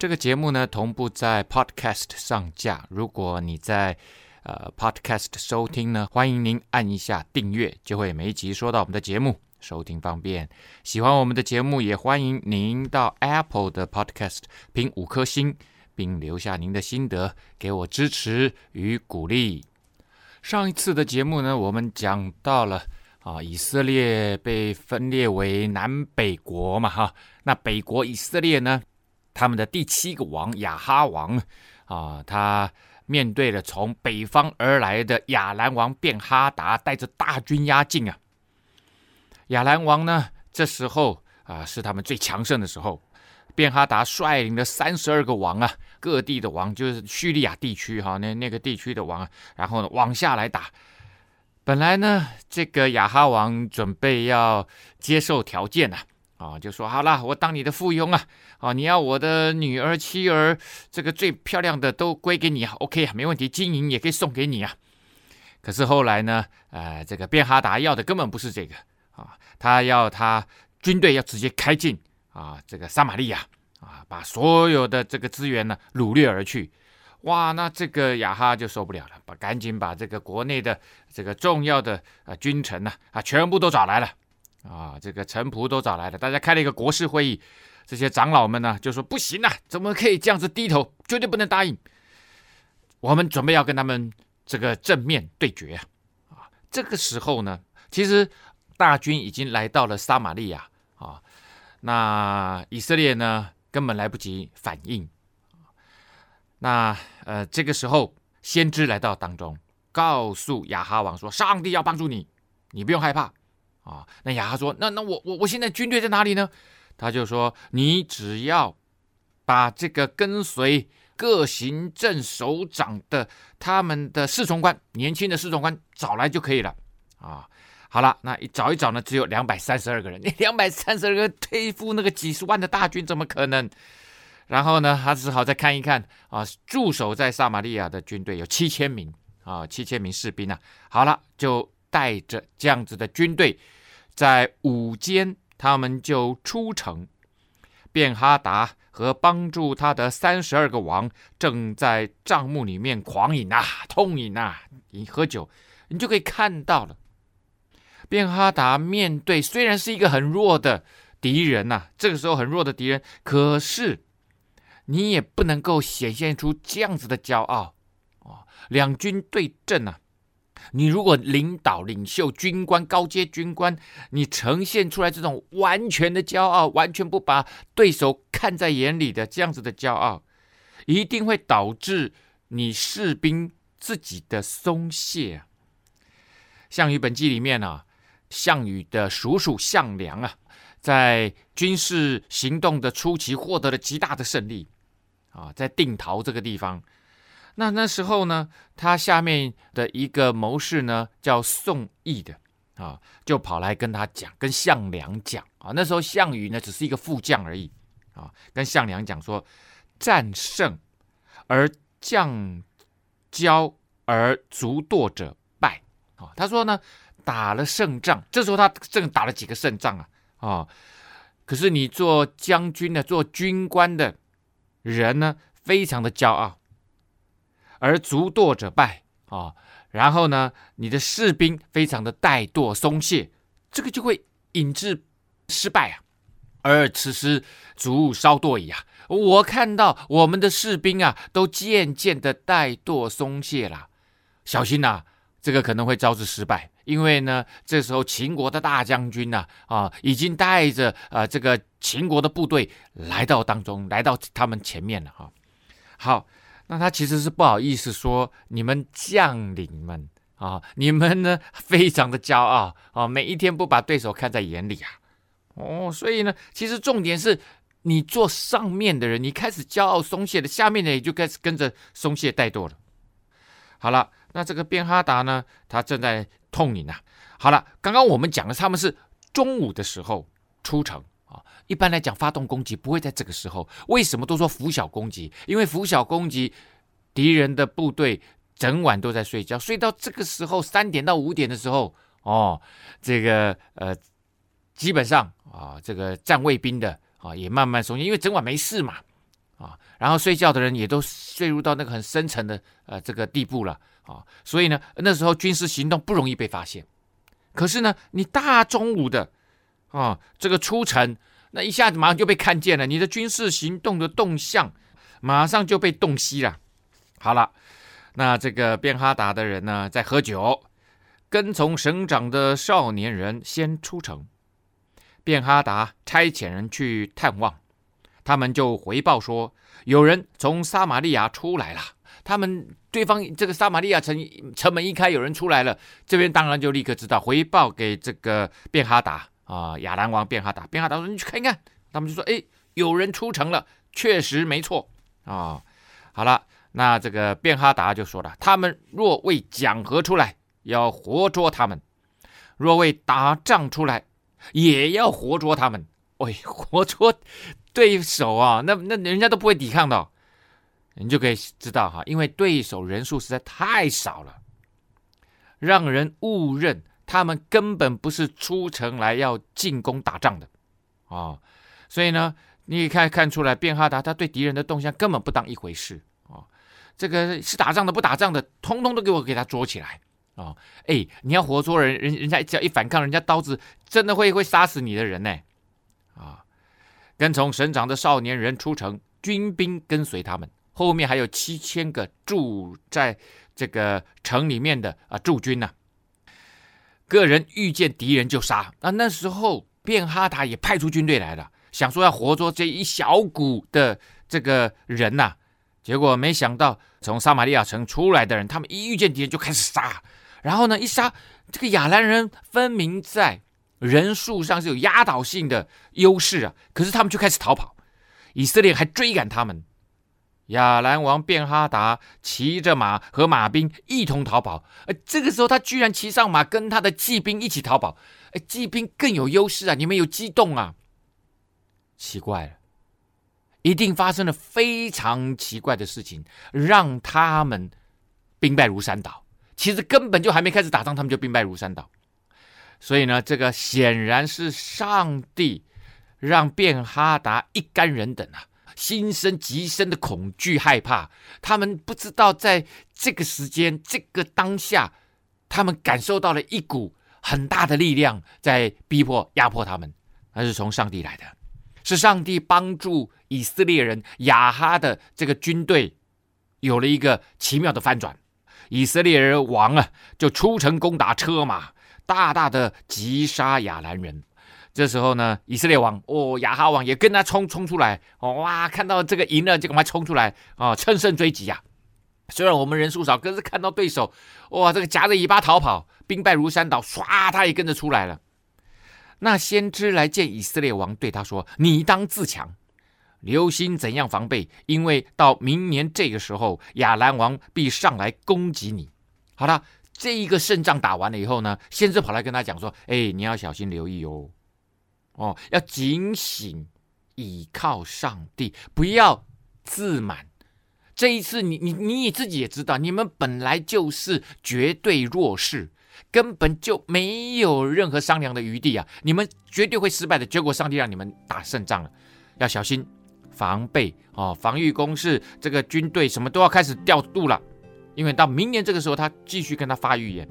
这个节目呢，同步在 Podcast 上架。如果你在呃 Podcast 收听呢，欢迎您按一下订阅，就会每一集收到我们的节目，收听方便。喜欢我们的节目，也欢迎您到 Apple 的 Podcast 评五颗星，并留下您的心得，给我支持与鼓励。上一次的节目呢，我们讲到了啊，以色列被分裂为南北国嘛，哈，那北国以色列呢，他们的第七个王亚哈王啊，他面对了从北方而来的亚兰王便哈达，带着大军压境啊。亚兰王呢，这时候啊是他们最强盛的时候。便哈达率领了三十二个王啊，各地的王就是叙利亚地区哈，那那个地区的王，然后呢往下来打。本来呢，这个亚哈王准备要接受条件啊。啊，就说好了，我当你的附庸啊！啊，你要我的女儿、妻儿，这个最漂亮的都归给你啊！OK 啊，没问题，金银也可以送给你啊。可是后来呢，呃，这个便哈达要的根本不是这个啊，他要他军队要直接开进啊，这个撒玛利亚啊，把所有的这个资源呢掳掠而去。哇，那这个亚哈就受不了了，把赶紧把这个国内的这个重要的啊君臣呢啊全部都找来了。啊，这个臣仆都找来了，大家开了一个国事会议。这些长老们呢，就说不行啊，怎么可以这样子低头？绝对不能答应。我们准备要跟他们这个正面对决啊！这个时候呢，其实大军已经来到了撒玛利亚啊。那以色列呢，根本来不及反应。那呃，这个时候先知来到当中，告诉亚哈王说：“上帝要帮助你，你不用害怕。”啊，那亚哈说：“那那我我我现在军队在哪里呢？”他就说：“你只要把这个跟随各行政首长的他们的侍从官，年轻的侍从官找来就可以了。”啊，好了，那一找一找呢，只有两百三十二个人，你两百三十二个对付那个几十万的大军，怎么可能？然后呢，他只好再看一看啊，驻守在撒玛利亚的军队有七千名啊，七千名士兵啊。好了，就。带着这样子的军队，在午间，他们就出城。便哈达和帮助他的三十二个王正在帐幕里面狂饮啊，痛饮啊，饮喝酒，你就可以看到了。便哈达面对虽然是一个很弱的敌人呐、这个时候很弱的敌人，可是你也不能够显现出这样子的骄傲啊。两军对阵啊。你如果领导、领袖、军官、高阶军官，你呈现出来这种完全的骄傲，完全不把对手看在眼里的这样子的骄傲，一定会导致你士兵自己的松懈啊。项羽本纪里面啊，项羽的叔叔项梁啊，在军事行动的初期获得了极大的胜利啊，在定陶这个地方。那那时候呢，他下面的一个谋士呢，叫宋义的啊，就跑来跟他讲，跟项梁讲啊。那时候项羽呢，只是一个副将而已啊，跟项梁讲说，战胜而将骄而卒惰者败啊。他说呢，打了胜仗，这时候他正打了几个胜仗啊啊，可是你做将军的、做军官的人呢，非常的骄傲。而卒惰者败啊，然后呢，你的士兵非常的怠惰松懈，这个就会引致失败啊。而此时卒稍惰矣啊，我看到我们的士兵啊，都渐渐的怠惰松懈了，小心呐、这个可能会招致失败，因为呢，这时候秦国的大将军呐，啊，已经带着啊这个秦国的部队来到当中，来到他们前面了哈。好。那他其实是不好意思说，你们将领们啊，你们呢非常的骄傲啊，每一天不把对手看在眼里啊，哦，所以呢，其实重点是你做上面的人，你开始骄傲松懈了，下面的也就开始跟着松懈怠惰了。好了，那这个便哈达呢，他正在痛饮啊。好了，刚刚我们讲的他们是中午的时候出城啊。一般来讲，发动攻击不会在这个时候。为什么都说拂晓攻击？因为拂晓攻击，敌人的部队整晚都在睡觉，睡到这个时候三点到五点的时候，哦，这个呃，基本上啊，这个站卫兵的啊也慢慢松懈，因为整晚没事嘛。啊，然后睡觉的人也都睡入到那个很深沉的呃这个地步了啊，所以呢，那时候军事行动不容易被发现。可是呢，你大中午的啊，这个出城，那一下子马上就被看见了，你的军事行动的动向马上就被洞悉了。好了，那这个变哈达的人呢，在喝酒，跟从省长的少年人先出城，变哈达差遣人去探望。他们就回报说，有人从撒玛利亚出来了。他们对方这个撒玛利亚城城门一开，有人出来了。这边当然就立刻知道，回报给这个变哈达啊，亚兰王便哈达。便哈达说：“你去看一看。”他们就说：“哎，有人出城了，确实没错啊。”好了，那这个便哈达就说了：“他们若为讲和出来，要活捉他们；若为打仗出来，也要活捉他们。”喂，活捉。对手啊，那那人家都不会抵抗的，你就可以知道哈，因为对手人数实在太少了，让人误认他们根本不是出城来要进攻打仗的。啊，所以呢，你可以看看出来，便哈达他对敌人的动向根本不当一回事。啊，这个是打仗的不打仗的，通通都给我给他捉起来。啊，哎，你要活捉人，人人家只要一反抗，人家刀子真的会会杀死你的人呢，啊。跟从省长的少年人出城，军兵跟随他们，后面还有七千个驻在这个城里面的啊驻军呢、个人遇见敌人就杀。那那时候便哈达也派出军队来了，想说要活捉这一小股的这个人呐、结果没想到从撒玛利亚城出来的人，他们一遇见敌人就开始杀。然后呢，一杀这个亚兰人分明在。人数上是有压倒性的优势啊，可是他们就开始逃跑，以色列还追赶他们。亚兰王便哈达骑着马和马兵一同逃跑，而这个时候他居然骑上马跟他的骑兵一起逃跑，哎，骑兵更有优势啊！你们有激动啊？奇怪了，一定发生了非常奇怪的事情，让他们兵败如山倒。其实根本就还没开始打仗，他们就兵败如山倒。所以呢，这个显然是上帝让便哈达一干人等啊，心生极深的恐惧害怕。他们不知道在这个时间、这个当下，他们感受到了一股很大的力量在逼迫、压迫他们。那是从上帝来的，是上帝帮助以色列人亚哈的这个军队有了一个奇妙的翻转。以色列人王啊，就出城攻打车马。大大的击杀亚兰人，这时候呢，以色列王哦，亚哈王也跟他冲冲出来，哦哇，看到这个赢了就赶快冲出来啊，乘胜追击呀！虽然我们人数少，可是看到对手哇，这个夹着尾巴逃跑，兵败如山倒，唰，他也跟着出来了。那先知来见以色列王，对他说：“你当自强，留心怎样防备，因为到明年这个时候，亚兰王必上来攻击你。”好了。这一个胜仗打完了以后呢，先知跑来跟他讲说：“哎，你要小心留意哦，哦，要警醒，倚靠上帝，不要自满。这一次你，你你你自己也知道，你们本来就是绝对弱势，根本就没有任何商量的余地啊！你们绝对会失败的。结果，上帝让你们打胜仗了，要小心防备哦，防御工事，这个军队什么都要开始调度了。”因为到明年这个时候，他继续跟他发预言，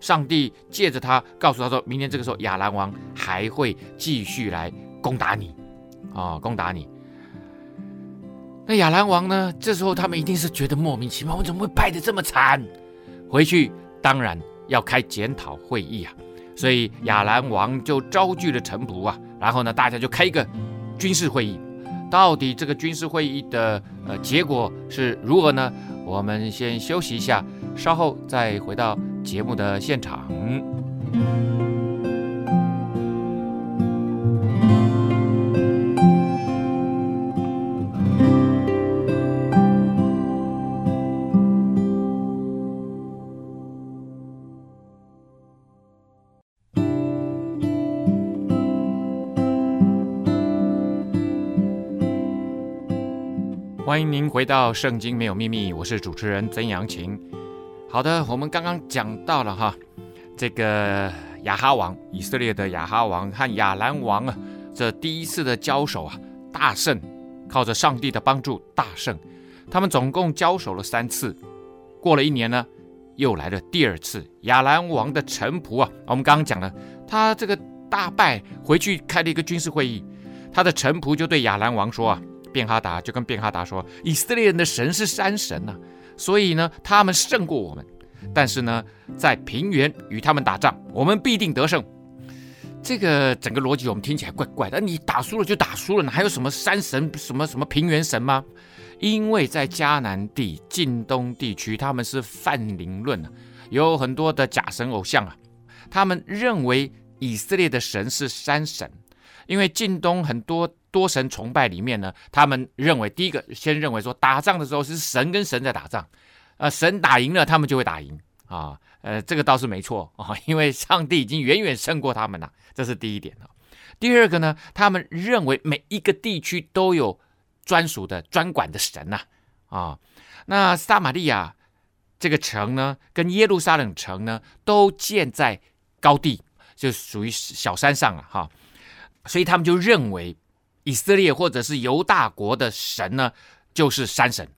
上帝借着他告诉他说，明年这个时候亚兰王还会继续来攻打你，啊、攻打你。那亚兰王呢？这时候他们一定是觉得莫名其妙，我怎么会败得这么惨？回去当然要开检讨会议啊，所以亚兰王就召聚了臣仆啊，然后呢，大家就开一个军事会议，到底这个军事会议的呃结果是如何呢？我们先休息一下，稍后再回到节目的现场。欢迎您回到《圣经没有秘密》，我是主持人曾阳晴。好的，我们刚刚讲到了哈，这个亚哈王，以色列的亚哈王和亚兰王啊，这第一次的交手啊，大胜，靠着上帝的帮助大胜。他们总共交手了三次，过了一年呢，又来了第二次。亚兰王的臣仆啊，我们刚刚讲了，他这个大败，回去开了一个军事会议，他的臣仆就对亚兰王说啊。便哈达就跟便哈达说：“以色列人的神是山神呐、所以呢，他们胜过我们。但是呢，在平原与他们打仗，我们必定得胜。这个整个逻辑我们听起来怪怪的。你打输了就打输了，哪还有什么山神、什么什么平原神吗？因为在迦南地、近东地区，他们是泛灵论啊，有很多的假神偶像啊。他们认为以色列的神是山神，因为近东很多。”多神崇拜里面呢，他们认为第一个先认为说，打仗的时候是神跟神在打仗，呃，神打赢了，他们就会打赢啊，呃，这个倒是没错啊，因为上帝已经远远胜过他们了，这是第一点。第二个呢，他们认为每一个地区都有专属的专管的神呐，啊，那撒玛利亚这个城呢，跟耶路撒冷城呢，都建在高地，就属于小山上了哈，所以他们就认为。以色列或者是犹大国的神呢，就是山神。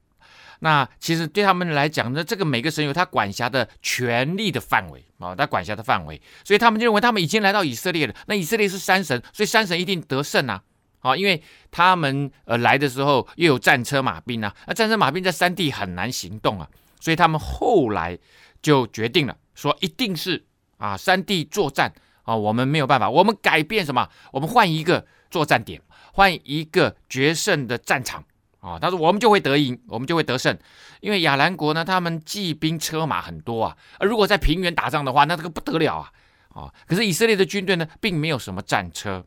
那其实对他们来讲呢，这个每个神有他管辖的权力的范围啊，他管辖的范围，所以他们就认为他们已经来到以色列了。那以色列是山神，所以山神一定得胜啊！啊，因为他们呃来的时候又有战车马兵啊，那战车马兵在山地很难行动啊，所以他们后来就决定了，说一定是啊山地作战啊，我们没有办法，我们改变什么？我们换一个作战点。换一个决胜的战场啊！他说我们就会得赢，我们就会得胜，因为亚兰国呢，他们骑兵车马很多啊，而如果在平原打仗的话，那这个不得了啊！啊，可是以色列的军队呢，并没有什么战车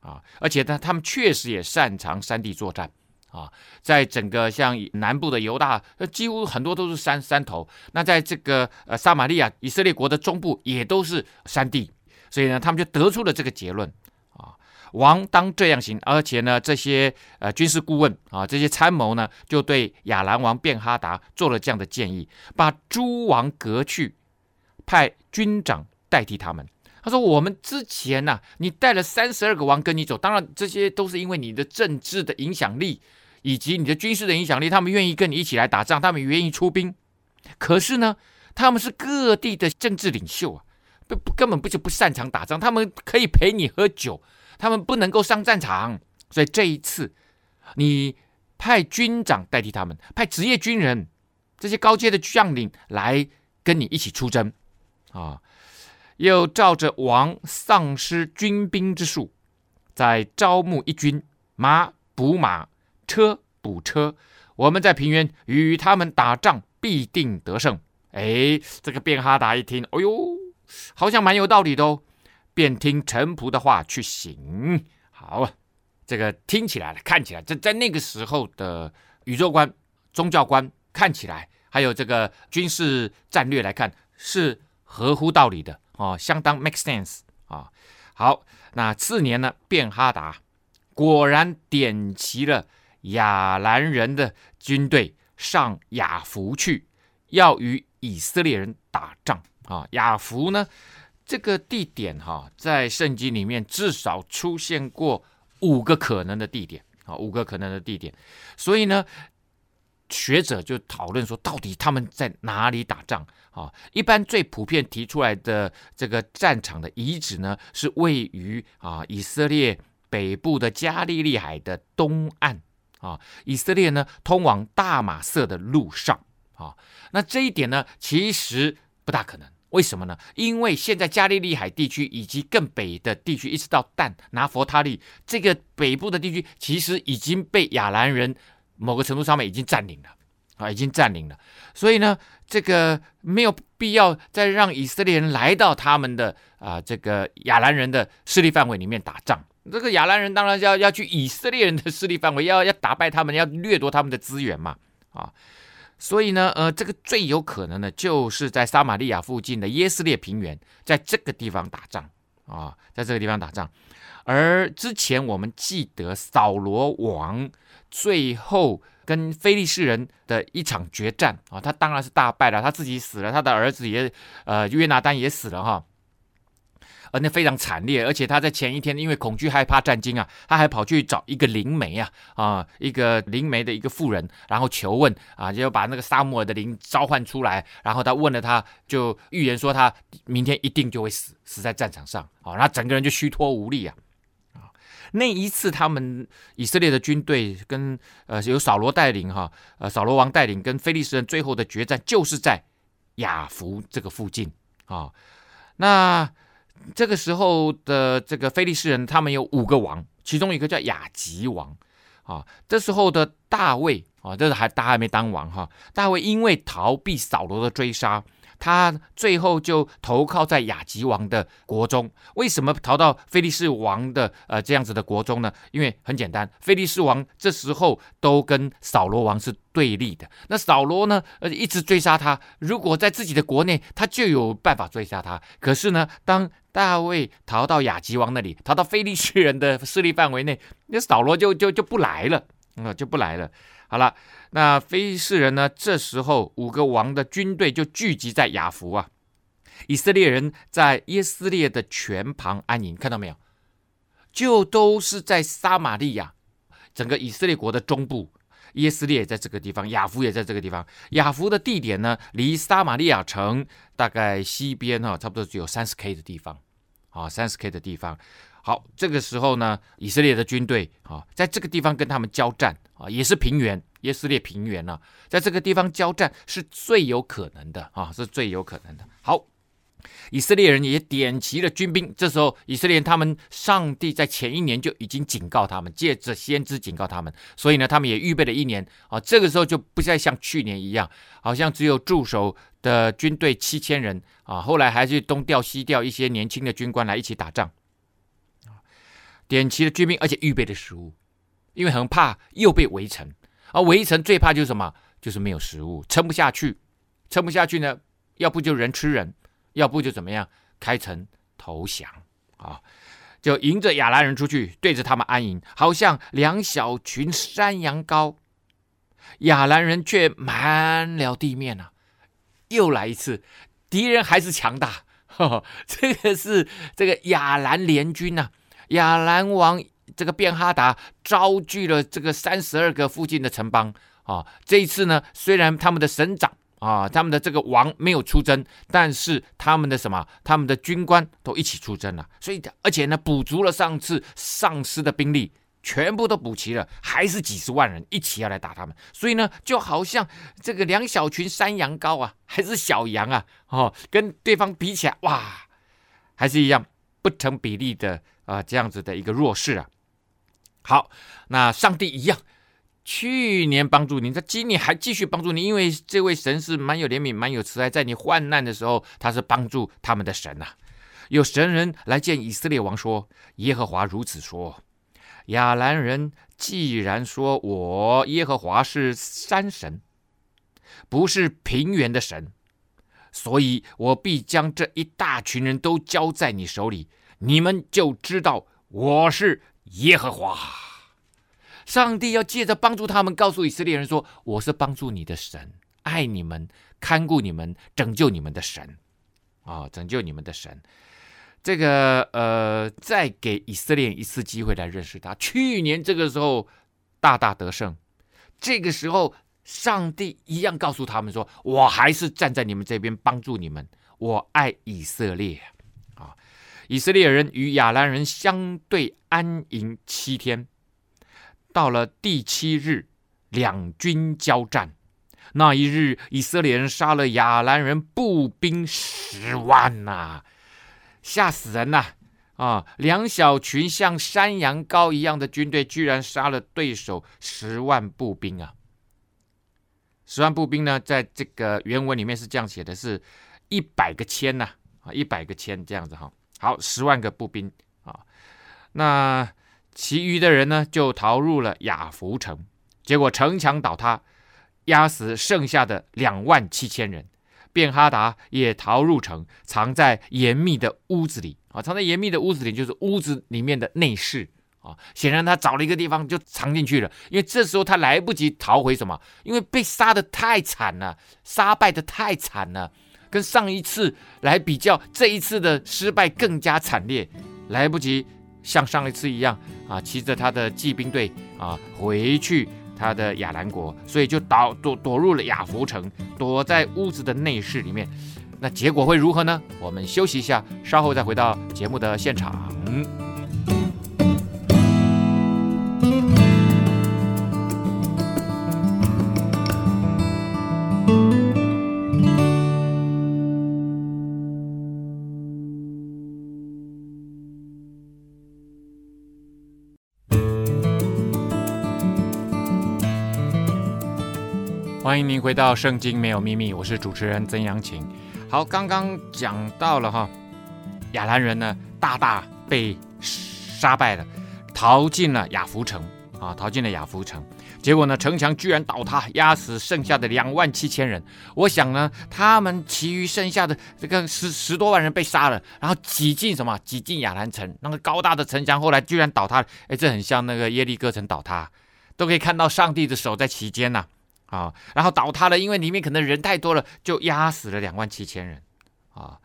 啊，而且呢，他们确实也擅长山地作战啊，在整个像南部的犹大，几乎很多都是山山头，那在这个呃撒玛利亚以色列国的中部也都是山地，所以呢，他们就得出了这个结论。王当这样行，而且呢，这些呃军事顾问啊，这些参谋呢，就对亚兰王便哈达做了这样的建议：把诸王革去，派军长代替他们。他说：“我们之前呐、啊，你带了三十二个王跟你走，当然这些都是因为你的政治的影响力以及你的军事的影响力，他们愿意跟你一起来打仗，他们愿意出兵。可是呢，他们是各地的政治领袖啊，不根本不就不擅长打仗，他们可以陪你喝酒。”他们不能够上战场，所以这一次，你派军长代替他们，派职业军人这些高阶的将领来跟你一起出征啊！又照着王丧失军兵之数，再招募一军，马补马，车补车。我们在平原与他们打仗，必定得胜。哎，这个便哈达一听，哎呦，好像蛮有道理的哦。便听臣仆的话去行。好，这个听起来了看起来，在在那个时候的宇宙观、宗教观看起来，还有这个军事战略来看，是合乎道理的哦，相当 make sense 啊、好，那次年呢，便哈达果然点齐了亚兰人的军队上亚弗去，要与以色列人打仗啊、哦。亚弗呢？这个地点哈，在圣经里面至少出现过五个可能的地点啊，五个可能的地点。所以呢，学者就讨论说，到底他们在哪里打仗啊？一般最普遍提出来的这个战场的遗址呢，是位于啊以色列北部的加利利海的东岸啊。以色列呢，通往大马色的路上啊。那这一点呢，其实不大可能。为什么呢？因为现在加利利海地区以及更北的地区，一直到但拿弗他利这个北部的地区，其实已经被亚兰人某个程度上面已经占领了啊，已经占领了。所以呢，这个没有必要再让以色列人来到他们的啊这个亚兰人的势力范围里面打仗。这个亚兰人当然要要去以色列人的势力范围，要要打败他们，要掠夺他们的资源嘛啊。所以呢，呃，这个最有可能的，就是在撒玛利亚附近的耶斯列平原，在这个地方打仗啊，在这个地方打仗。而之前我们记得扫罗王最后跟菲利士人的一场决战啊，他当然是大败了，他自己死了，他的儿子也呃约拿丹也死了哈。而那非常惨烈，而且他在前一天因为恐惧害怕战惊啊，他还跑去找一个灵媒啊啊，一个灵媒的一个妇人，然后求问啊，就把那个撒母耳的灵召唤出来，然后他问了他，就预言说他明天一定就会死，死在战场上啊，那整个人就虚脱无力啊！那一次他们以色列的军队跟呃由扫罗带领哈，呃扫罗王带领跟非利士人最后的决战就是在亚弗这个附近啊，那。这个时候的这个菲利士人，他们有五个王，其中一个叫雅吉王，啊，这时候的大卫啊，这是还他还没当王哈，大卫因为逃避扫罗的追杀。他最后就投靠在雅吉王的国中。为什么逃到非利士王的呃这样子的国中呢？因为很简单，非利士王这时候都跟扫罗王是对立的。那扫罗呢，呃，一直追杀他。如果在自己的国内，他就有办法追杀他。可是呢，当大卫逃到雅吉王那里，逃到非利士人的势力范围内，那扫罗就就就不来了，啊，就不来了。好了，那非利士人呢？这时候五个王的军队就聚集在雅福啊。以色列人在耶斯列的泉旁安营，看到没有？就都是在撒玛利亚，整个以色列国的中部。耶斯列在这个地方，亚弗也在这个地方。亚弗的地点呢，离撒玛利亚城大概西边哈，差不多只有三十 K 的地方，啊，三十 K 的地方。好，这个时候呢，以色列的军队啊，在这个地方跟他们交战啊，也是平原，耶斯列平原啊，在这个地方交战是最有可能的啊，是最有可能的。好，以色列人也点齐了军兵。这时候，以色列人他们，上帝在前一年就已经警告他们，借着先知警告他们，所以呢，他们也预备了一年啊。这个时候就不再像去年一样，好像只有驻守的军队七千人啊，后来还是东调西调一些年轻的军官来一起打仗。点齐了军兵，而且预备的食物，因为很怕又被围城。而围城最怕就是什么？就是没有食物，撑不下去。撑不下去呢，要不就人吃人，要不就怎么样？开城投降啊！就迎着亚兰人出去，对着他们安营，好像两小群山羊羔。亚兰人却满了地面啊！又来一次，敌人还是强大。呵呵，这个是这个亚兰联军呐、啊。亚兰王这个便哈达招聚了这个三十二个附近的城邦啊，这一次呢，虽然他们的省长啊，他们的这个王没有出征，但是他们的什么，他们的军官都一起出征了，所以而且呢，补足了上次丧失的兵力，全部都补齐了，还是几十万人一起要来打他们，所以呢，就好像这个两小群山羊羔啊，还是小羊啊，哦，跟对方比起来，哇，还是一样不成比例的。啊，这样子的一个弱势啊，好，那上帝一样，去年帮助你，他今年还继续帮助你，因为这位神是蛮有怜悯、蛮有慈爱，在你患难的时候，他是帮助他们的神呐、有神人来见以色列王说：“耶和华如此说，亚兰人既然说我耶和华是山神，不是平原的神，所以我必将这一大群人都交在你手里。”你们就知道我是耶和华，上帝要借着帮助他们，告诉以色列人说：“我是帮助你的神，爱你们、看顾你们、拯救你们的神啊、拯救你们的神。”这个呃，再给以色列一次机会来认识他。去年这个时候大大得胜，这个时候上帝一样告诉他们说：“我还是站在你们这边，帮助你们。我爱以色列。”啊以色列人与亚兰人相对安营七天，到了第七日，两军交战。那一日，以色列人杀了亚兰人步兵十万呐、吓死人呐！啊，啊，两小群像山羊羔一样的军队，居然杀了对手十万步兵啊！十万步兵呢，在这个原文里面是这样写的：是一百个千呐，啊，一百个千这样子哈。好，十万个步兵啊，那其余的人呢，就逃入了亚弗城，结果城墙倒塌，压死剩下的两万七千人。便哈达也逃入城，藏在严密的屋子里。啊，藏在严密的屋子里，就是屋子里面的内室。啊，显然他找了一个地方就藏进去了，因为这时候他来不及逃回什么，因为被杀的太惨了，杀败的太惨了，跟上一次来比较，这一次的失败更加惨烈，来不及像上一次一样啊，骑着他的骑兵队啊回去他的亚兰国，所以就倒躲躲入了亚弗城，躲在屋子的内室里面。那结果会如何呢？我们休息一下，稍后再回到节目的现场。欢迎您回到《圣经没有秘密》，我是主持人曾阳晴。好，刚刚讲到了哈，亚兰人呢大大被杀败了，逃进了亚弗城啊，逃进了亚弗城。结果呢，城墙居然倒塌，压死剩下的两万七千人。我想呢，他们其余剩下的这个十十多万人被杀了，然后挤进什么？挤进亚兰城，那个高大的城墙后来居然倒塌。哎，这很像那个耶利哥城倒塌，都可以看到上帝的手在其间呐。啊然后倒塌了，因为里面可能人太多了，就压死了两万七千人。啊，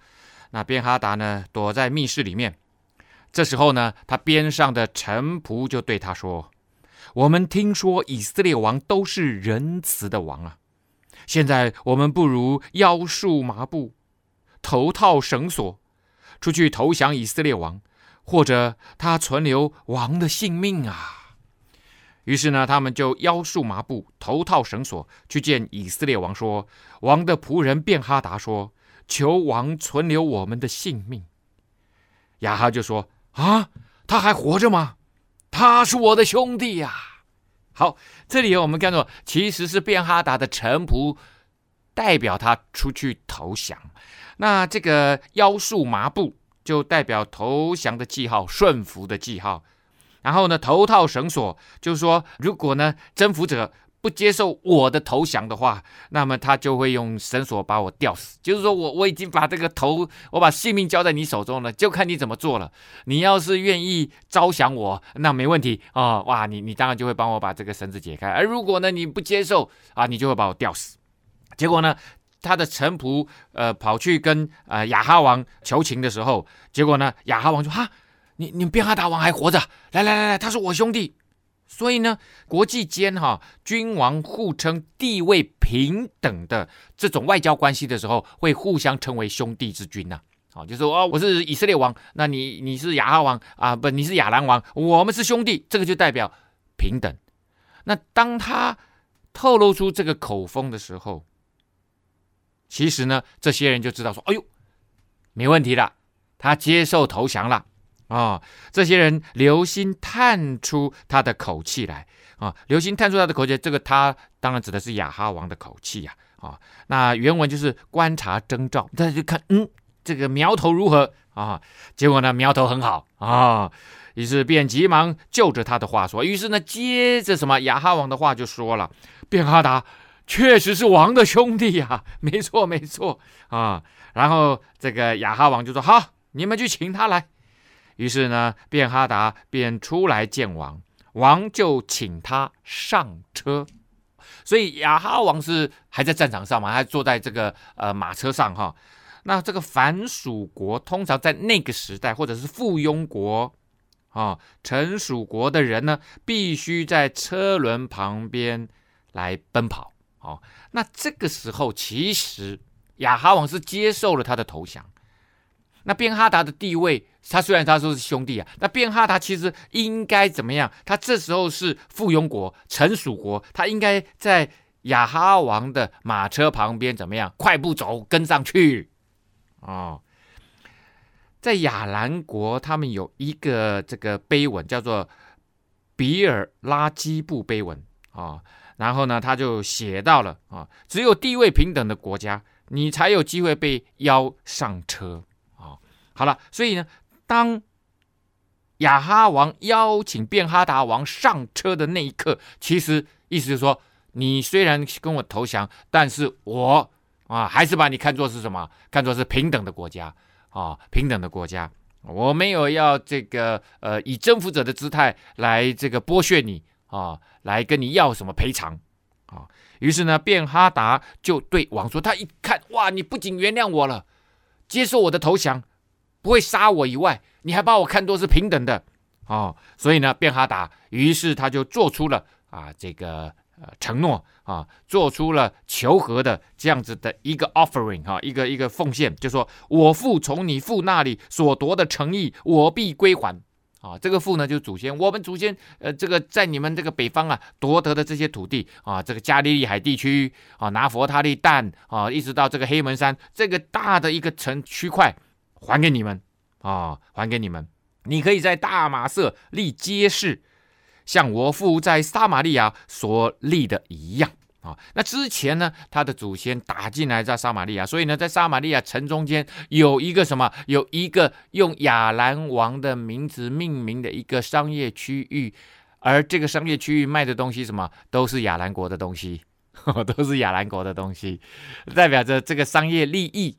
那边哈达呢，躲在密室里面。这时候呢，他边上的臣仆就对他说：“我们听说以色列王都是仁慈的王啊，现在我们不如腰束麻布，头套绳索，出去投降以色列王，或者他存留王的性命啊。”于是呢，他们就腰束麻布，头套绳索，去见以色列王，说：“王的仆人便哈达说，求王存留我们的性命。”亚哈就说：“啊，他还活着吗？他是我的兄弟呀。”好，这里我们看到，其实是便哈达的臣仆代表他出去投降。那这个腰束麻布，就代表投降的记号，顺服的记号。然后呢，头套绳索，就是说，如果呢征服者不接受我的投降的话，那么他就会用绳索把我吊死。就是说我我已经把这个头，我把性命交在你手中了，就看你怎么做了。你要是愿意招降我，那没问题啊、哦，哇，你你当然就会帮我把这个绳子解开。而如果呢你不接受啊，你就会把我吊死。结果呢，他的臣仆呃跑去跟呃雅哈王求情的时候，结果呢雅哈王说哈。你你们便哈达王还活着？来来来来，他是我兄弟，所以呢，国际间哈君王互称地位平等的这种外交关系的时候，会互相称为兄弟之君呐。好，就说哦，我是以色列王，那你你是亚哈王啊，不，你是亚兰王，我们是兄弟，这个就代表平等。那当他透露出这个口风的时候，其实呢，这些人就知道说，哎呦，没问题了，他接受投降了。啊、这些人留心探出他的口气来啊、哦，留心探出他的口气，这个他当然指的是亚哈王的口气呀啊、那原文就是观察征兆，大家就看，嗯，这个苗头如何啊、结果呢，苗头很好啊、于是便急忙就着他的话说。于是呢，接着什么亚哈王的话就说了：便哈达确实是王的兄弟呀、没错没错啊、然后这个亚哈王就说：好，你们去请他来。于是呢，便哈达便出来见王，王就请他上车。所以亚哈王是还在战场上嘛，还坐在这个呃马车上哈。那这个凡属国通常在那个时代，或者是附庸国啊，臣属国的人呢，必须在车轮旁边来奔跑。哦，那这个时候其实亚哈王是接受了他的投降。那便哈达的地位，他虽然他说是兄弟啊，那便哈达其实应该怎么样？他这时候是附庸国、臣属国，他应该在亚哈王的马车旁边怎么样？快步走，跟上去。哦，在亚兰国，他们有一个这个碑文，叫做比尔拉基布碑文啊、然后呢，他就写到了啊、只有地位平等的国家，你才有机会被邀上车。好了，所以呢，当亚哈王邀请便哈达王上车的那一刻，其实意思是说，你虽然跟我投降，但是我啊，还是把你看作是什么？看作是平等的国家啊，平等的国家我没有要这个呃以征服者的姿态来这个剥削你啊，来跟你要什么赔偿啊。于是呢，便哈达就对王说：“他一看，哇，你不仅原谅我了，接受我的投降，不会杀我以外，你还把我看作是平等的啊。所以呢，便哈达于是他就做出了啊这个呃承诺啊，做出了求和的这样子的一个 offering 哈、一个一个奉献，就说我父从你父那里所夺的城邑，我必归还。”啊，这个父呢，就是祖先。我们祖先，呃，这个在你们这个北方啊夺得的这些土地啊，这个加利利海地区啊，拿弗他利但啊，一直到这个黑门山这个大的一个城区块，还给你们啊，还给你们。你可以在大马色立街市，像我父在撒玛利亚所立的一样。啊，那之前呢，他的祖先打进来在撒玛利亚，所以呢，在撒玛利亚城中间有一个什么，有一个用亚兰王的名字命名的一个商业区域，而这个商业区域卖的东西什么，都是亚兰国的东西，都是亚兰国的东西，代表着这个商业利益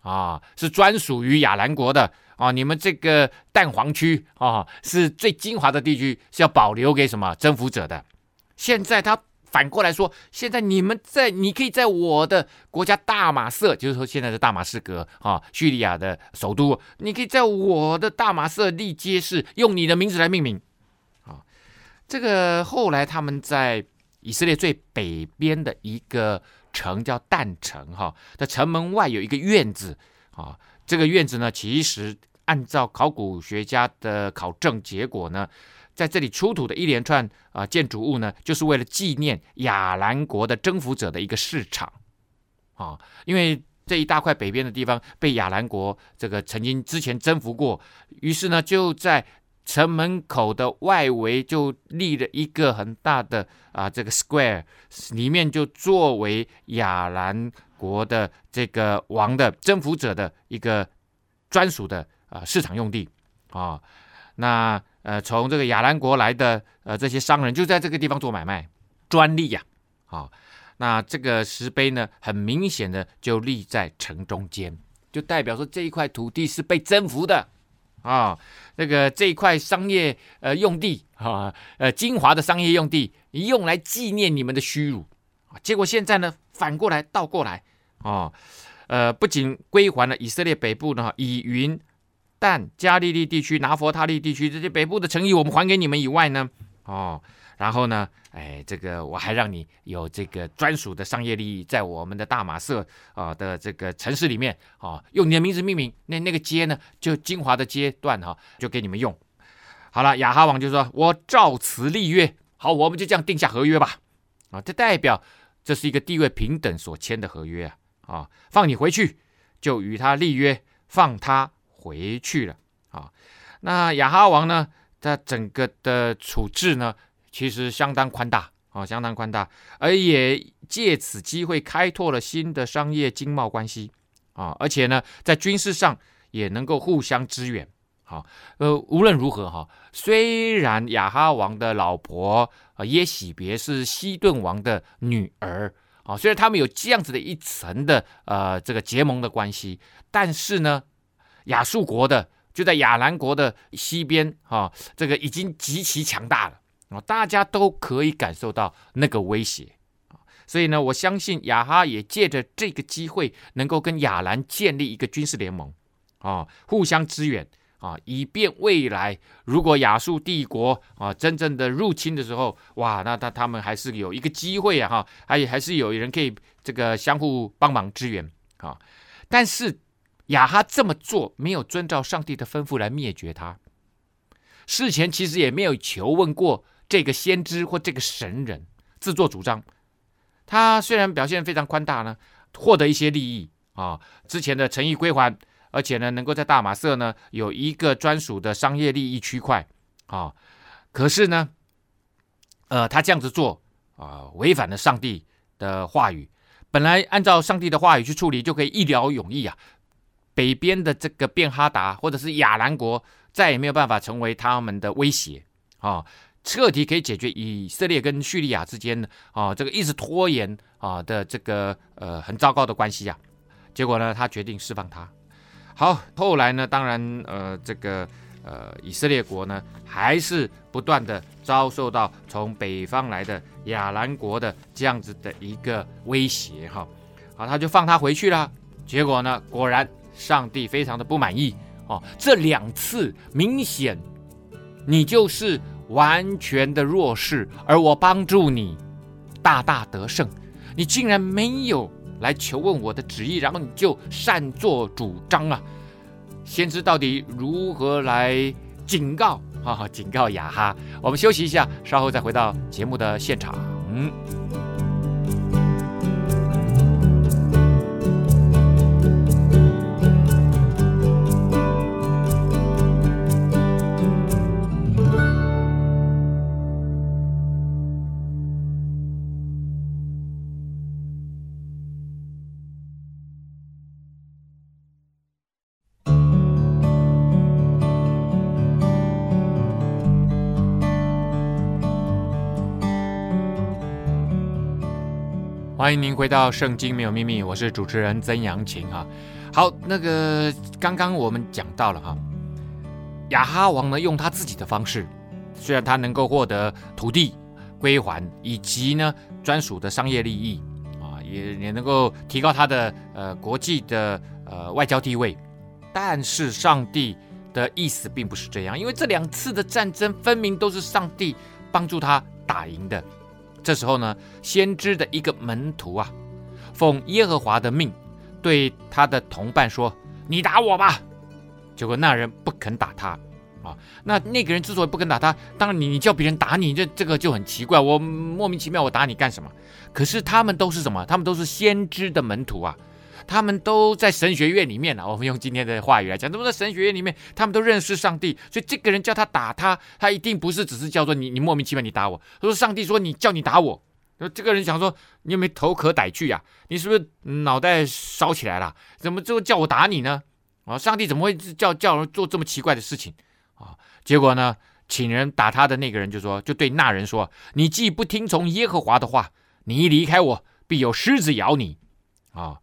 啊，是专属于亚兰国的啊。你们这个蛋黄区啊，是最精华的地区，是要保留给什么征服者的。现在他。反过来说，现在你们在，你可以在我的国家大马色，就是说现在的大马士革啊，叙利亚的首都，你可以在我的大马色立街市，用你的名字来命名。啊，这个后来他们在以色列最北边的一个城叫但城哈在城门外有一个院子啊，这个院子呢，其实按照考古学家的考证结果呢。在这里出土的一连串啊建筑物呢，就是为了纪念亚兰国的征服者的一个市场啊，因为这一大块北边的地方被亚兰国这个曾经之前征服过，于是呢就在城门口的外围就立了一个很大的啊这个 square，里面就作为亚兰国的这个王的征服者的一个专属的啊市场用地啊，那。呃，从这个亚兰国来的呃这些商人就在这个地方做买卖，专利呀，啊，那这个石碑呢，很明显的就立在城中间，就代表说这一块土地是被征服的啊，那个这一块商业呃用地啊，呃精华的商业用地，用来纪念你们的屈辱，结果现在呢，反过来倒过来啊，呃，不仅归还了以色列北部呢以云。但加利利地区、拿佛他利地区这些北部的诚意，我们还给你们以外呢，哦，然后呢，哎，这个我还让你有这个专属的商业利益，在我们的大马色啊的这个城市里面啊，用你的名字命名，那那个街呢，就精华的街段哈，就给你们用。好了，雅哈王就说：“我照此立约，好，我们就这样定下合约吧。”啊，这代表这是一个地位平等所签的合约啊，啊，放你回去，就与他立约，放他。回去了啊，那雅哈王呢，他整个的处置呢，其实相当宽大啊，相当宽大，而也借此机会开拓了新的商业经贸关系啊，而且呢，在军事上也能够互相支援。好，呃，无论如何哈，虽然亚哈王的老婆啊耶洗别是西顿王的女儿啊，虽然他们有这样子的一层的呃这个结盟的关系，但是呢。亚述国的就在亚兰国的西边啊，这个已经极其强大了啊，大家都可以感受到那个威胁啊，所以呢，我相信亚哈也借着这个机会，能够跟亚兰建立一个军事联盟啊，互相支援啊，以便未来如果亚述帝国啊真正的入侵的时候，哇，那他他们还是有一个机会啊，哈，还还是有人可以这个相互帮忙支援啊，但是。亚哈这么做没有遵照上帝的吩咐来灭绝他，事前其实也没有求问过这个先知或这个神人，自作主张。他虽然表现非常宽大呢，获得一些利益啊，之前的诚意归还，而且呢，能够在大马色呢有一个专属的商业利益区块啊，可是呢，呃，他这样子做啊，违反了上帝的话语。本来按照上帝的话语去处理，就可以一劳永逸啊。北边的这个便哈达或者是亚兰国再也没有办法成为他们的威胁啊，彻底可以解决以色列跟叙利亚之间啊这个一直拖延啊的这个呃很糟糕的关系啊。结果呢，他决定释放他。好，后来呢，当然呃这个呃以色列国呢还是不断的遭受到从北方来的亚兰国的这样子的一个威胁哈，好，他就放他回去了。结果呢，果然上帝非常的不满意哦，这两次明显你就是完全的弱势，而我帮助你大大得胜，你竟然没有来求问我的旨意，然后你就擅作主张啊！先知到底如何来警告？哈哈，警告亚哈。我们休息一下，稍后再回到节目的现场。欢迎您回到《圣经没有秘密》，我是主持人曾阳晴哈。好，那个刚刚我们讲到了哈，亚哈王呢用他自己的方式，虽然他能够获得土地归还以及呢专属的商业利益啊，也也能够提高他的呃国际的呃外交地位，但是上帝的意思并不是这样，因为这两次的战争分明都是上帝帮助他打赢的。这时候呢，先知的一个门徒啊，奉耶和华的命，对他的同伴说：“你打我吧。”结果那人不肯打他啊。那那个人之所以不肯打他，当然你你叫别人打你，这这个就很奇怪。我莫名其妙，我打你干什么？可是他们都是什么？他们都是先知的门徒啊。他们都在神学院里面呢、啊。我们用今天的话语来讲，都在神学院里面，他们都认识上帝。所以这个人叫他打他，他一定不是只是叫做你，你莫名其妙你打我。他说上帝说你叫你打我。这个人想说你有没有头壳歹去呀？你是不是脑袋烧起来了？怎么就叫我打你呢？啊，上帝怎么会叫叫人做这么奇怪的事情啊？结果呢，请人打他的那个人就说，就对那人说：你既不听从耶和华的话，你一离开我，必有狮子咬你。啊。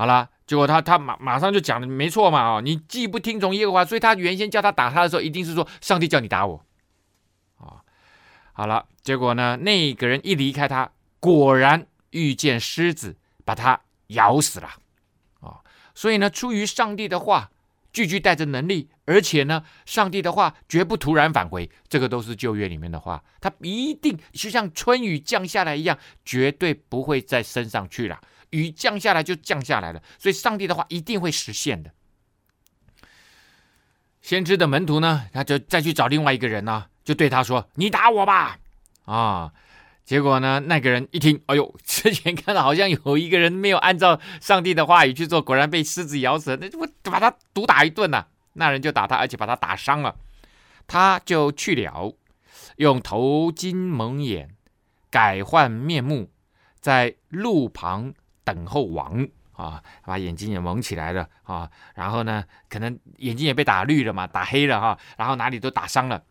好了，结果他他马马上就讲了，没错嘛，哦，你既不听从耶和华，所以他原先叫他打他的时候，一定是说上帝叫你打我，啊，好了，结果呢，那个人一离开他，果然遇见狮子，把他咬死了，啊，所以呢，出于上帝的话，句句带着能力，而且呢，上帝的话绝不突然返回，这个都是旧约里面的话，他一定就像春雨降下来一样，绝对不会再升上去了。雨降下来就降下来了，所以上帝的话一定会实现的。先知的门徒呢，他就再去找另外一个人呢，就对他说：“你打我吧！”啊，结果呢，那个人一听，哎呦，之前看到好像有一个人没有按照上帝的话语去做，果然被狮子咬死了，那我把他毒打一顿呐。那人就打他，而且把他打伤了，他就去了，用头巾蒙眼，改换面目，在路旁。等候王啊，把眼睛也蒙起来了啊，然后呢，可能眼睛也被打绿了嘛，打黑了哈，然后哪里都打伤了。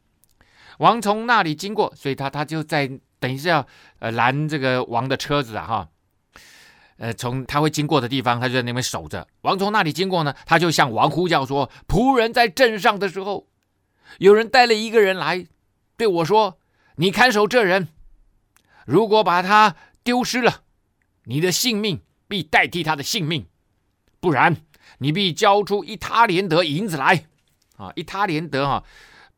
王从那里经过，所以他他就在等于是要呃拦这个王的车子啊哈，呃从他会经过的地方，他就在那边守着。王从那里经过呢，他就向王呼叫说：“仆人在镇上的时候，有人带了一个人来对我说，你看守这人，如果把他丢失了，你的性命。”必代替他的性命，不然你必交出一他连得银子来。啊！一他连得啊，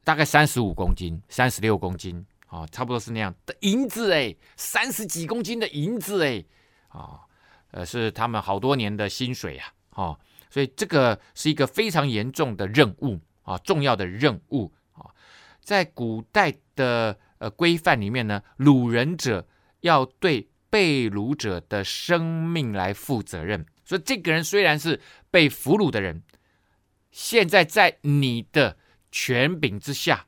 大概三十五公斤、三十六公斤。啊，差不多是那样。的银子哎，三十几公斤的银子哎。啊，呃，是他们好多年的薪水啊。啊，所以这个是一个非常严重的任务啊，重要的任务。啊，在古代的呃规范里面呢，掳人者要对。被掳者的生命来负责任，所以这个人虽然是被俘虏的人，现在在你的权柄之下，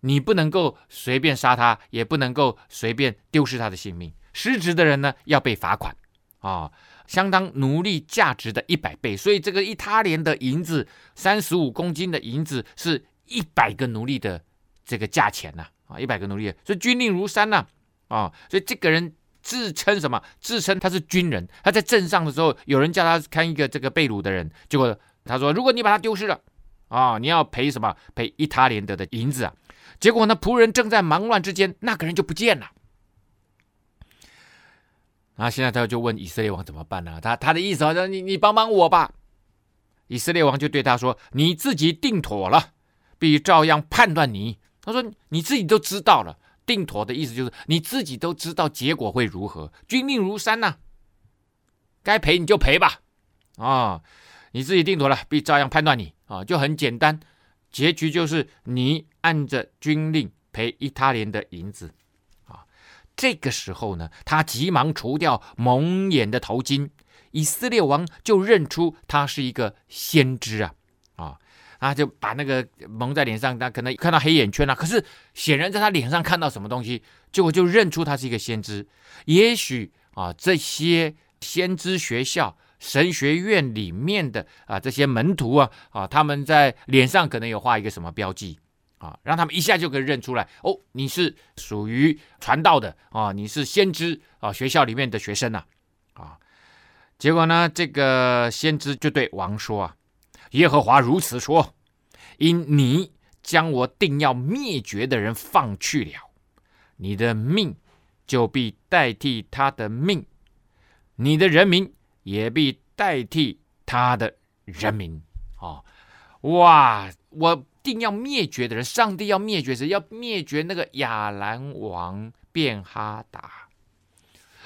你不能够随便杀他，也不能够随便丢失他的性命。失职的人呢，要被罚款啊、相当奴隶价值的一百倍。所以这个一他连的银子，三十五公斤的银子，是一百个奴隶的这个价钱呐啊，一百个奴隶，所以军令如山呐啊、所以这个人。自称什么？自称他是军人。他在镇上的时候，有人叫他看一个这个被掳的人，结果他说：“如果你把他丢失了，啊，你要赔什么？赔一他连德的银子啊！”结果呢，仆人正在忙乱之间，那个人就不见了。啊，现在他就问以色列王怎么办呢？他他的意思好像你你帮帮我吧。以色列王就对他说：“你自己定妥了，必照样判断你。”他说：“你自己都知道了，定妥的意思就是你自己都知道结果会如何。军令如山呐、该赔你就赔吧。啊，你自己定妥了，必照样判断你。啊，就很简单，结局就是你按着军令赔一他连的银子。啊，这个时候呢，他急忙除掉蒙眼的头巾。”以色列王就认出他是一个先知啊，啊，就把那个蒙在脸上，他可能看到黑眼圈啊，可是显然在他脸上看到什么东西，结果就认出他是一个先知。也许啊，这些先知学校、神学院里面的啊这些门徒啊，啊，他们在脸上可能有画一个什么标记啊，让他们一下就可以认出来，哦，你是属于传道的啊，你是先知啊，学校里面的学生呐，啊。结果呢，这个先知就对王说：“啊，耶和华如此说，因你将我定要灭绝的人放去了，你的命就必代替他的命，你的人民也必代替他的人民。哦，哇！我定要灭绝的人，上帝要灭绝谁？要灭绝那个亚兰王便哈达。”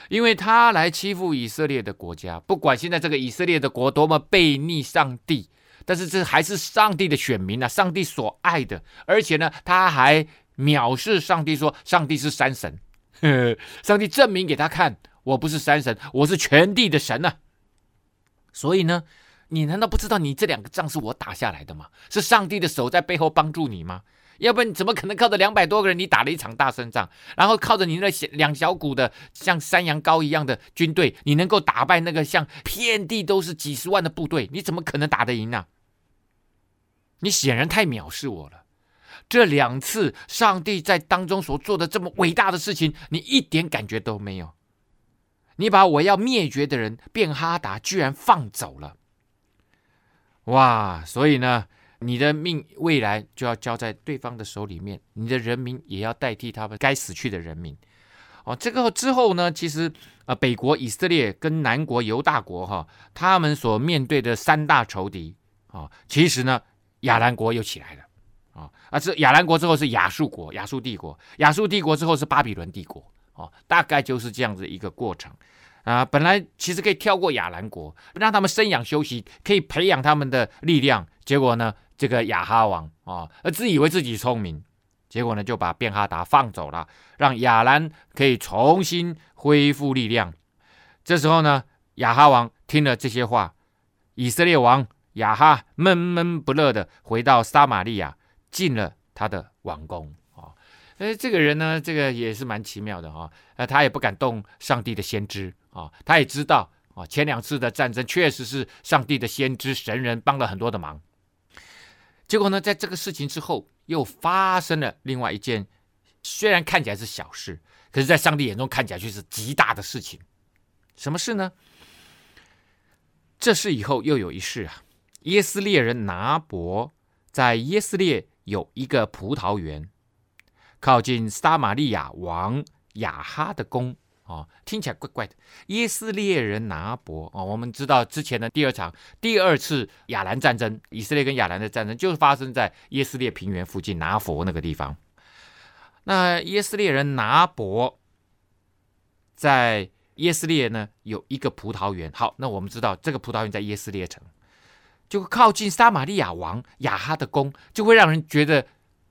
因为他来欺负以色列的国家，不管现在这个以色列的国多么悖逆上帝，但是这还是上帝的选民啊，上帝所爱的。而且呢，他还藐视上帝，说上帝是山神。呵呵，上帝证明给他看，我不是山神，我是全地的神啊。所以呢，你难道不知道你这两个仗是我打下来的吗？是上帝的手在背后帮助你吗？要不然你怎么可能靠着两百多个人，你打了一场大胜仗，然后靠着你那小两小股的像山羊羔一样的军队，你能够打败那个像遍地都是几十万的部队？你怎么可能打得赢呢？你显然太藐视我了。这两次上帝在当中所做的这么伟大的事情，你一点感觉都没有。你把我要灭绝的人变哈达居然放走了，哇！所以呢？你的命未来就要交在对方的手里面，你的人民也要代替他们该死去的人民。哦，这个之后呢，其实呃，北国以色列跟南国犹大国哈，他们所面对的三大仇敌啊，其实呢，亚兰国又起来了啊，啊，这亚兰国之后是亚述国，亚述帝国，亚述帝国之后是巴比伦帝国，哦，大概就是这样子一个过程啊。本来其实可以跳过亚兰国，让他们生养休息，可以培养他们的力量，结果呢？这个亚哈王啊，而自以为自己聪明，结果呢就把便哈达放走了，让亚兰可以重新恢复力量。这时候呢，亚哈王听了这些话，以色列王亚哈闷闷不乐的回到撒玛利亚，进了他的王宫啊。哎，这个人呢，这个也是蛮奇妙的哈。呃，他也不敢动上帝的先知啊，他也知道啊，前两次的战争确实是上帝的先知神人帮了很多的忙。结果呢，在这个事情之后，又发生了另外一件，虽然看起来是小事，可是，在上帝眼中看起来却是极大的事情。什么事呢？这事以后又有一事啊。耶斯列人拿伯在耶斯列有一个葡萄园，靠近撒玛利亚王亚哈的宫。哦，听起来怪怪的。耶斯列人拿伯哦，我们知道之前的第二场、第二次亚兰战争，以色列跟亚兰的战争，就是发生在耶斯列平原附近拿佛那个地方。那耶斯列人拿伯在耶斯列呢有一个葡萄园。好，那我们知道这个葡萄园在耶斯列城，就靠近撒玛利亚王亚哈的宫，就会让人觉得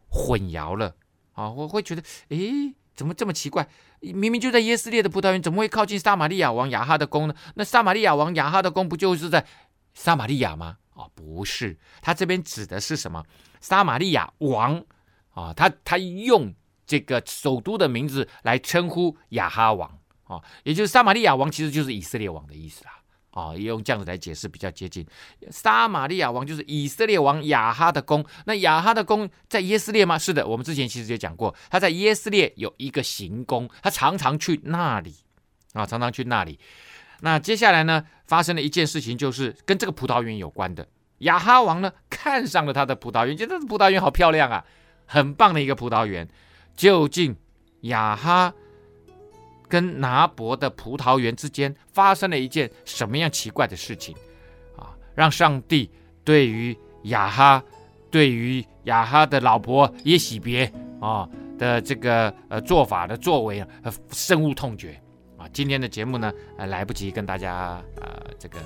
混淆了啊、我会觉得，诶。怎么这么奇怪？明明就在耶斯列的葡萄园，怎么会靠近撒玛利亚王亚哈的宫呢？那撒玛利亚王亚哈的宫不就是在撒玛利亚吗？哦，不是，他这边指的是什么？撒玛利亚王啊，他他用这个首都的名字来称呼亚哈王啊，也就是撒玛利亚王，其实就是以色列王的意思啦。啊，也用这样子来解释比较接近。撒玛利亚王就是以色列王亚哈的宫。那亚哈的宫在耶斯列吗？是的，我们之前其实也讲过，他在耶斯列有一个行宫，他常常去那里啊，常常去那里。那接下来呢，发生了一件事情，就是跟这个葡萄园有关的亚哈王呢看上了他的葡萄园，觉得这葡萄园好漂亮啊，很棒的一个葡萄园。究竟亚哈跟拿伯的葡萄园之间发生了一件什么样奇怪的事情啊？让上帝对于亚哈，对于亚哈的老婆耶洗别啊的这个呃做法的作为啊，深恶痛绝啊！今天的节目呢，呃，来不及跟大家呃这个。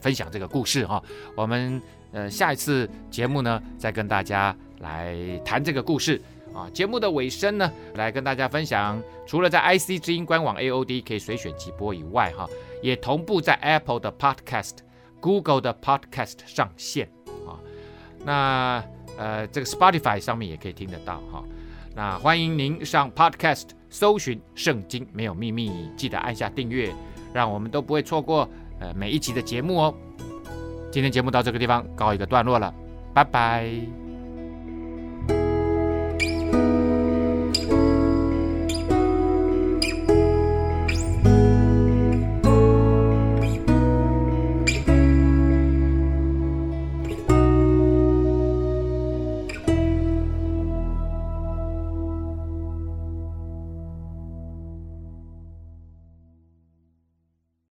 分享这个故事哈，我们呃下一次节目呢再跟大家来谈这个故事啊。节目的尾声呢，来跟大家分享，除了在 IC 之音官网 AOD 可以随选即播以外哈，也同步在 Apple 的 Podcast、Google 的 Podcast 上线啊。那呃这个 Spotify 上面也可以听得到哈。那欢迎您上 Podcast 搜寻《圣经没有秘密》，记得按下订阅，让我们都不会错过。呃，每一集的节目哦，今天节目到这个地方告一个段落了，拜拜。